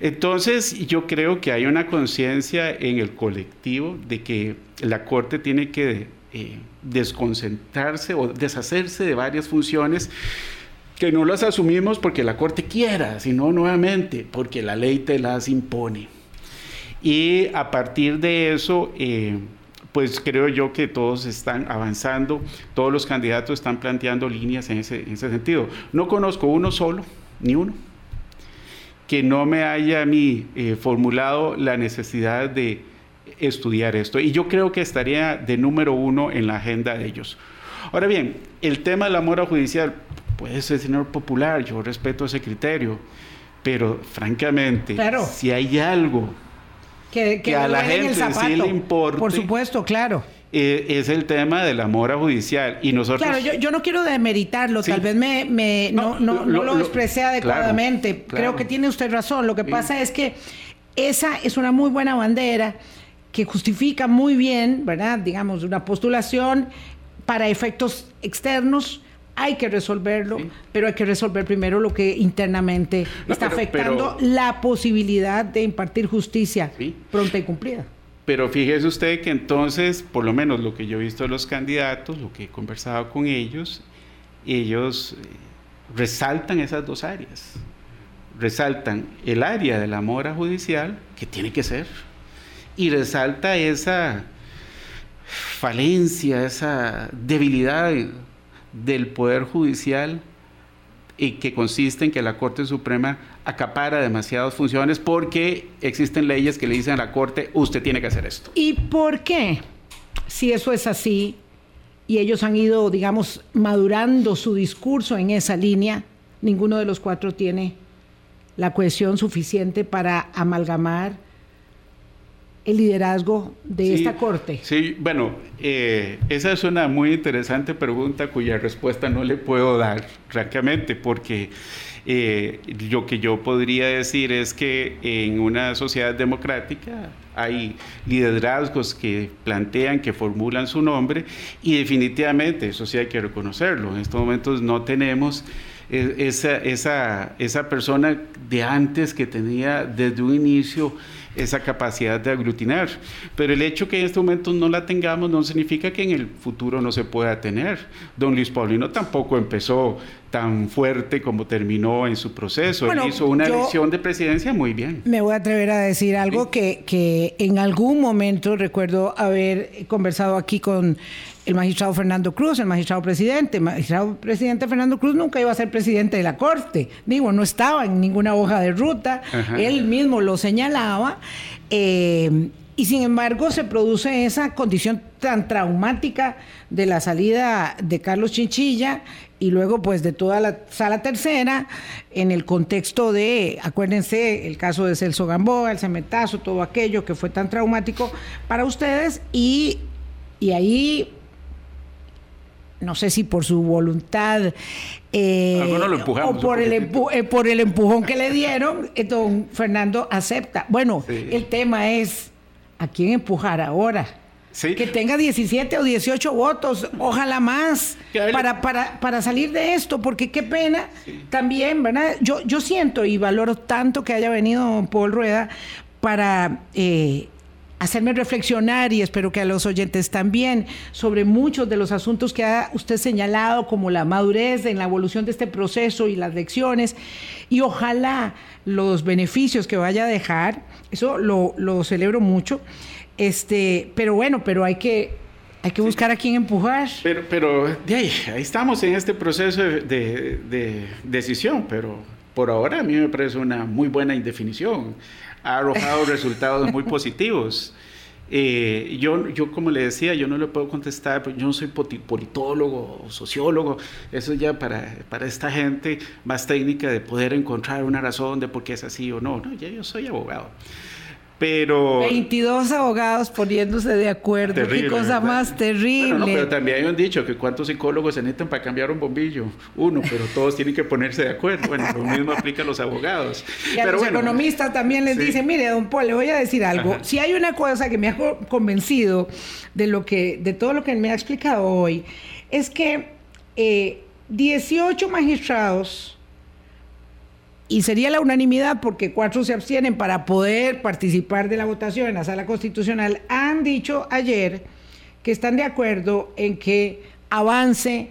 Entonces, yo creo que hay una conciencia en el colectivo de que la Corte tiene que eh, desconcentrarse o deshacerse de varias funciones que no las asumimos porque la Corte quiera, sino nuevamente porque la ley te las impone. Y a partir de eso, eh, pues creo yo que todos están avanzando, todos los candidatos están planteando líneas en ese, sentido. No conozco uno solo, ni uno, que no me haya a mí eh, formulado la necesidad de estudiar esto. Y yo creo que estaría de número uno en la agenda de ellos. Ahora bien, el tema de la mora judicial puede ser señor popular, yo respeto ese criterio, pero francamente, si hay algo que, a la gente sí le importa. Por supuesto, claro. Eh, es el tema de la mora judicial. Y nosotros... Claro, yo, no quiero demeritarlo, tal vez me, no, no, lo, expresé adecuadamente. Creo que tiene usted razón. Lo que pasa es que esa es una muy buena bandera que justifica muy bien, ¿verdad? Digamos, una postulación para efectos externos hay que resolverlo, pero hay que resolver primero lo que internamente está afectando la posibilidad de impartir justicia pronta y cumplida. Pero fíjese usted que entonces, por lo menos lo que yo he visto de los candidatos, lo que he conversado con ellos, ellos eh, resaltan esas dos áreas. Resaltan el área de la mora judicial, que tiene que ser, y resalta esa falencia, esa debilidad del Poder Judicial y que consiste en que la Corte Suprema acapara demasiadas funciones porque existen leyes que le dicen a la Corte, usted tiene que hacer esto. ¿Y por qué? Si eso es así y ellos han ido, digamos, madurando su discurso en esa línea, ninguno de los cuatro tiene la cohesión suficiente para amalgamar el liderazgo de esta Corte? Sí, bueno, eh, esa es una muy interesante pregunta cuya respuesta no le puedo dar, francamente, porque eh, lo que yo podría decir es que en una sociedad democrática hay liderazgos que plantean, que formulan su nombre y definitivamente, eso sí hay que reconocerlo, en estos momentos no tenemos eh, esa, esa, esa persona de antes que tenía desde un inicio esa capacidad de aglutinar. Pero el hecho que en este momento no la tengamos no significa que en el futuro no se pueda tener. Don Luis Paulino tampoco empezó tan fuerte como terminó en su proceso. Él hizo una elección de presidencia muy bien. Me voy a atrever a decir algo que, que en algún momento recuerdo haber conversado aquí con el magistrado Fernando Cruz, el magistrado presidente. El magistrado presidente Fernando Cruz nunca iba a ser presidente de la Corte. Digo, no estaba en ninguna hoja de ruta. Él mismo lo señalaba. Eh, y sin embargo se produce esa condición tan traumática de la salida de Carlos Chinchilla y luego pues de toda la sala tercera en el contexto de, acuérdense, el caso de Celso Gamboa, el cementazo, todo aquello que fue tan traumático para ustedes y, y ahí no sé si por su voluntad eh, o por el, eh, por el empujón que le dieron, eh, don Fernando acepta. Bueno, el tema es a quién empujar ahora. Que tenga 17 o 18 votos, ojalá más, para, para, para salir de esto, porque qué pena también, ¿verdad? Yo, yo siento y valoro tanto que haya venido Paul Rueda para hacerme reflexionar y espero que a los oyentes también sobre muchos de los asuntos que ha usted señalado como la madurez en la evolución de este proceso y las lecciones. Y ojalá los beneficios que vaya a dejar, eso lo, celebro mucho, este, pero bueno, pero hay que hay que buscar a quién empujar. Pero, pero ahí, estamos en este proceso de, de decisión, pero por ahora a mí me parece una muy buena indefinición ha arrojado resultados muy positivos. Eh, yo, yo, como le decía, yo no le puedo contestar, yo no soy politólogo o sociólogo, eso ya para, para esta gente más técnica de poder encontrar una razón de por qué es así o no, no, ya yo soy abogado. Pero... 22 abogados poniéndose de acuerdo. Qué cosa más terrible. pero también hay un dicho que cuántos psicólogos se necesitan para cambiar un bombillo. Uno, pero todos tienen que ponerse de acuerdo. Bueno, lo mismo aplica a los abogados. Y a los economistas también les dicen, mire, don Paul, le voy a decir algo. Si hay una cosa que me ha convencido de, lo que, de todo lo que me ha explicado hoy, es que 18 eh, magistrados y sería la unanimidad porque cuatro se abstienen para poder participar de la votación en la sala constitucional, han dicho ayer que están de acuerdo en que avance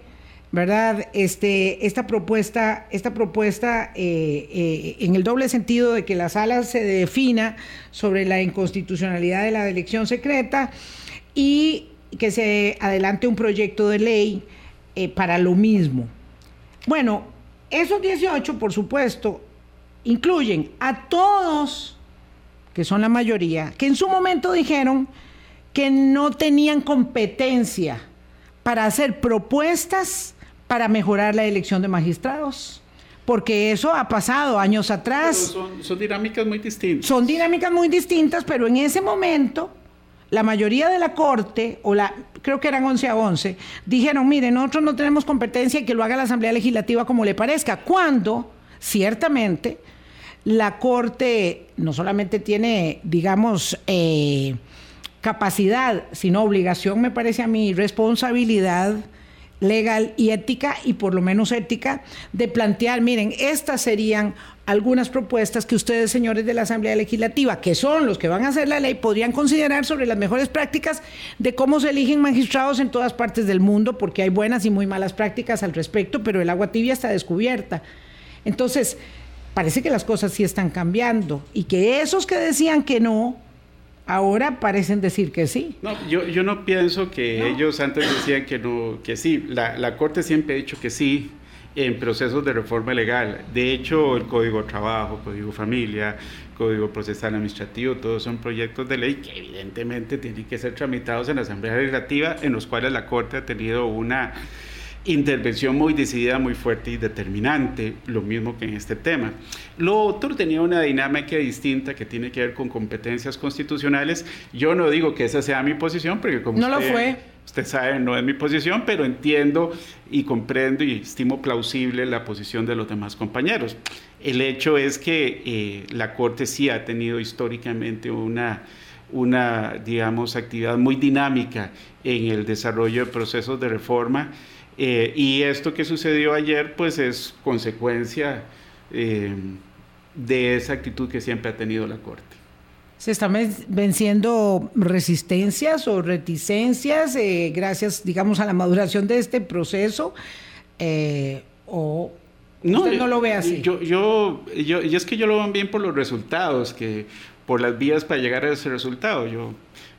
¿verdad? Este, esta propuesta, esta propuesta eh, eh, en el doble sentido de que la sala se defina sobre la inconstitucionalidad de la elección secreta y que se adelante un proyecto de ley eh, para lo mismo. Bueno, esos 18, por supuesto, incluyen a todos, que son la mayoría, que en su momento dijeron que no tenían competencia para hacer propuestas para mejorar la elección de magistrados. Porque eso ha pasado años atrás. Son, son, dinámicas muy distintas. Son dinámicas muy distintas, pero en ese momento la mayoría de la corte, o la, creo que eran 11 a 11, dijeron, mire, nosotros no tenemos competencia y que lo haga la Asamblea Legislativa como le parezca, cuando ciertamente la corte no solamente tiene, digamos, eh, capacidad, sino obligación, me parece a mí, responsabilidad legal y ética, y por lo menos ética, de plantear, miren, estas serían algunas propuestas que ustedes, señores de la Asamblea Legislativa, que son los que van a hacer la ley, podrían considerar sobre las mejores prácticas de cómo se eligen magistrados en todas partes del mundo, porque hay buenas y muy malas prácticas al respecto, pero el agua tibia está descubierta. Entonces, parece que las cosas sí están cambiando y que esos que decían que no, ahora parecen decir que sí. No, yo, yo no pienso que ellos antes decían que no, que sí. La, la Corte siempre ha dicho que sí en procesos de reforma legal. De hecho, el Código de Trabajo, Código Familia, Código Procesal Administrativo, todos son proyectos de ley que evidentemente tienen que ser tramitados en la Asamblea Legislativa, en los cuales la Corte ha tenido una intervención muy decidida, muy fuerte y determinante, lo mismo que en este tema. Lo otro tenía una dinámica distinta que tiene que ver con competencias constitucionales. Yo no digo que esa sea mi posición, porque como no lo fue Usted sabe, no es mi posición, pero entiendo y comprendo y estimo plausible la posición de los demás compañeros. El hecho es que eh, la Corte sí ha tenido históricamente una, una, digamos, actividad muy dinámica en el desarrollo de procesos de reforma eh, y esto que sucedió ayer, pues es consecuencia eh, de esa actitud que siempre ha tenido la Corte. ¿Se están venciendo resistencias o reticencias eh, gracias, digamos, a la maduración de este proceso? Eh, ¿O no, usted no lo ve así? Yo, yo, yo, es que yo lo veo bien por los resultados, que por las vías para llegar a ese resultado. Yo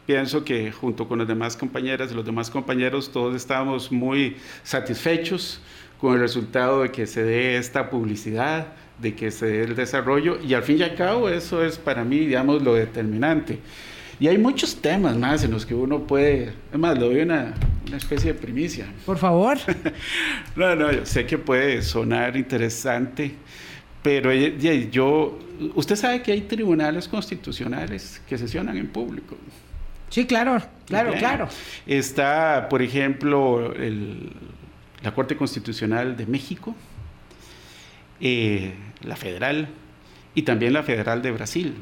pienso que junto con las demás compañeras y los demás compañeros todos estamos muy satisfechos con el resultado de que se dé esta publicidad, de que se dé el desarrollo y al fin y al cabo eso es para mí, digamos, lo determinante. Y hay muchos temas más en los que uno puede, es más, le doy una, una especie de primicia. Por favor. no, no, yo sé que puede sonar interesante, pero yo, usted sabe que hay tribunales constitucionales que sesionan en público. Sí, claro, claro, claro. Está, por ejemplo, el, la Corte Constitucional de México, eh, la federal y también la federal de Brasil.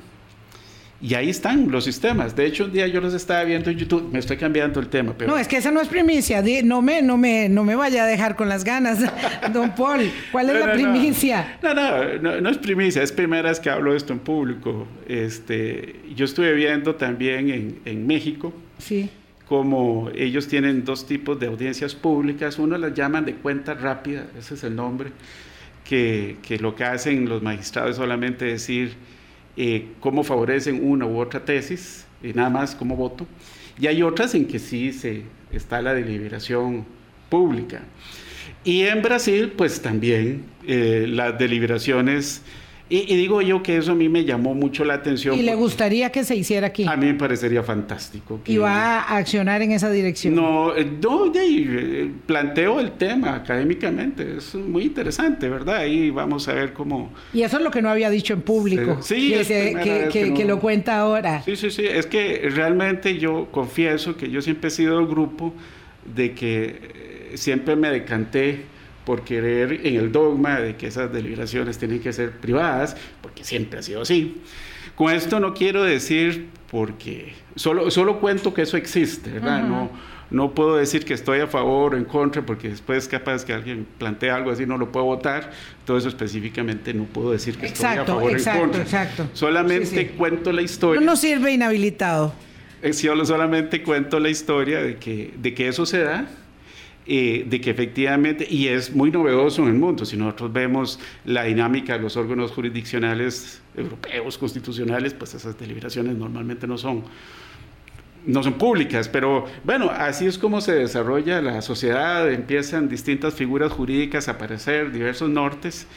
Y ahí están los sistemas. De hecho, un día yo los estaba viendo en YouTube. Me estoy cambiando el tema. Pero... No, es que esa no es primicia. No me, no, me, no me vaya a dejar con las ganas, don Paul. ¿Cuál es la primicia? No. No, no, es primicia. Es primera vez que hablo de esto en público. Este, yo estuve viendo también en, en México. Sí. Como ellos tienen dos tipos de audiencias públicas. Uno las llaman de cuenta rápida. Ese es el nombre que, lo que hacen los magistrados es solamente decir eh, cómo favorecen una u otra tesis, y nada más como voto. Y hay otras en que sí se, está la deliberación pública. Y en Brasil, pues también eh, las deliberaciones y, digo yo que eso a mí me llamó mucho la atención. ¿Y le gustaría que se hiciera aquí? A mí me parecería fantástico. ¿Y va a accionar en esa dirección? No, eh, no eh, planteo el tema académicamente, es muy interesante, ¿verdad? Ahí vamos a ver cómo... Y eso es lo que no había dicho en público, sí, que, que, lo cuenta ahora. Sí, sí, sí, es que realmente yo confieso que yo siempre he sido el grupo de que eh, siempre me decanté por querer en el dogma de que esas deliberaciones tienen que ser privadas, porque siempre ha sido así. Con esto no quiero decir, porque solo, solo cuento que eso existe, ¿verdad? no, no puedo decir que estoy a favor o en contra, porque después capaz que alguien plantea algo así, no lo puedo votar. Todo eso específicamente no puedo decir que estoy a favor o en contra. Exacto. Solamente cuento la historia. No sirve inhabilitado. Eh, solamente cuento la historia de que, de que eso se da eh, de que efectivamente, y es muy novedoso en el mundo, si nosotros vemos la dinámica de los órganos jurisdiccionales europeos, constitucionales, pues esas deliberaciones normalmente no son, no son públicas, pero bueno, así es como se desarrolla la sociedad, empiezan distintas figuras jurídicas a aparecer, diversos nortes,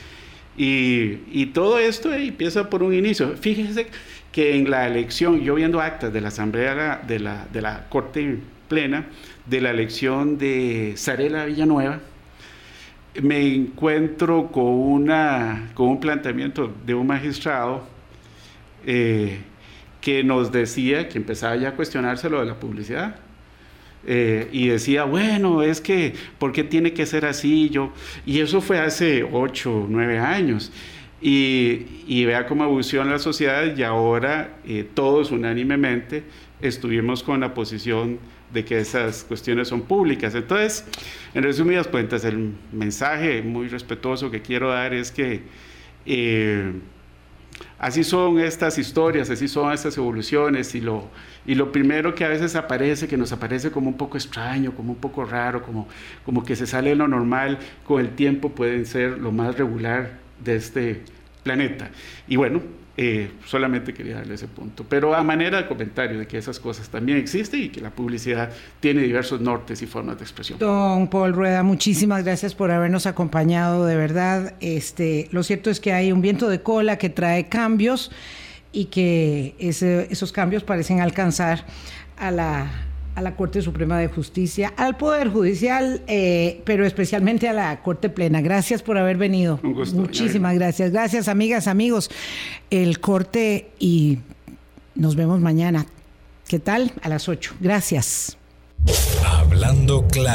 y, y todo esto empieza por un inicio. Fíjense que en la elección, yo viendo actas de la Asamblea de la, de la Corte Plena, de la elección de Sarela Villanueva, me encuentro con, una, con un planteamiento de un magistrado eh, que nos decía, que empezaba ya a cuestionarse lo de la publicidad. Eh, y decía, bueno, es que, ¿por qué tiene que ser así? Yo, y eso fue hace ocho, nueve años. Y, vea cómo evoluciona la sociedad y ahora eh, todos unánimemente estuvimos con la posición de que esas cuestiones son públicas. Entonces, en resumidas cuentas, el mensaje muy respetuoso que quiero dar es que eh, así son estas historias, así son estas evoluciones y lo, y lo primero que a veces aparece, que nos aparece como un poco extraño, como un poco raro, como, como que se sale de lo normal, con el tiempo pueden ser lo más regular de este planeta. Y bueno, eh, solamente quería darle ese punto. Pero a manera de comentario de que esas cosas también existen y que la publicidad tiene diversos nortes y formas de expresión. Don Paul Rueda, muchísimas gracias por habernos acompañado, de verdad. Este, lo cierto es que hay un viento de cola que trae cambios y que esos cambios parecen alcanzar a la a la Corte Suprema de Justicia, al Poder Judicial, eh, pero especialmente a la Corte Plena. Gracias por haber venido. Un gusto, Muchísimas gracias. Gracias, amigas, amigos. El corte y nos vemos mañana. ¿Qué tal? A las 8. Gracias. Hablando claro.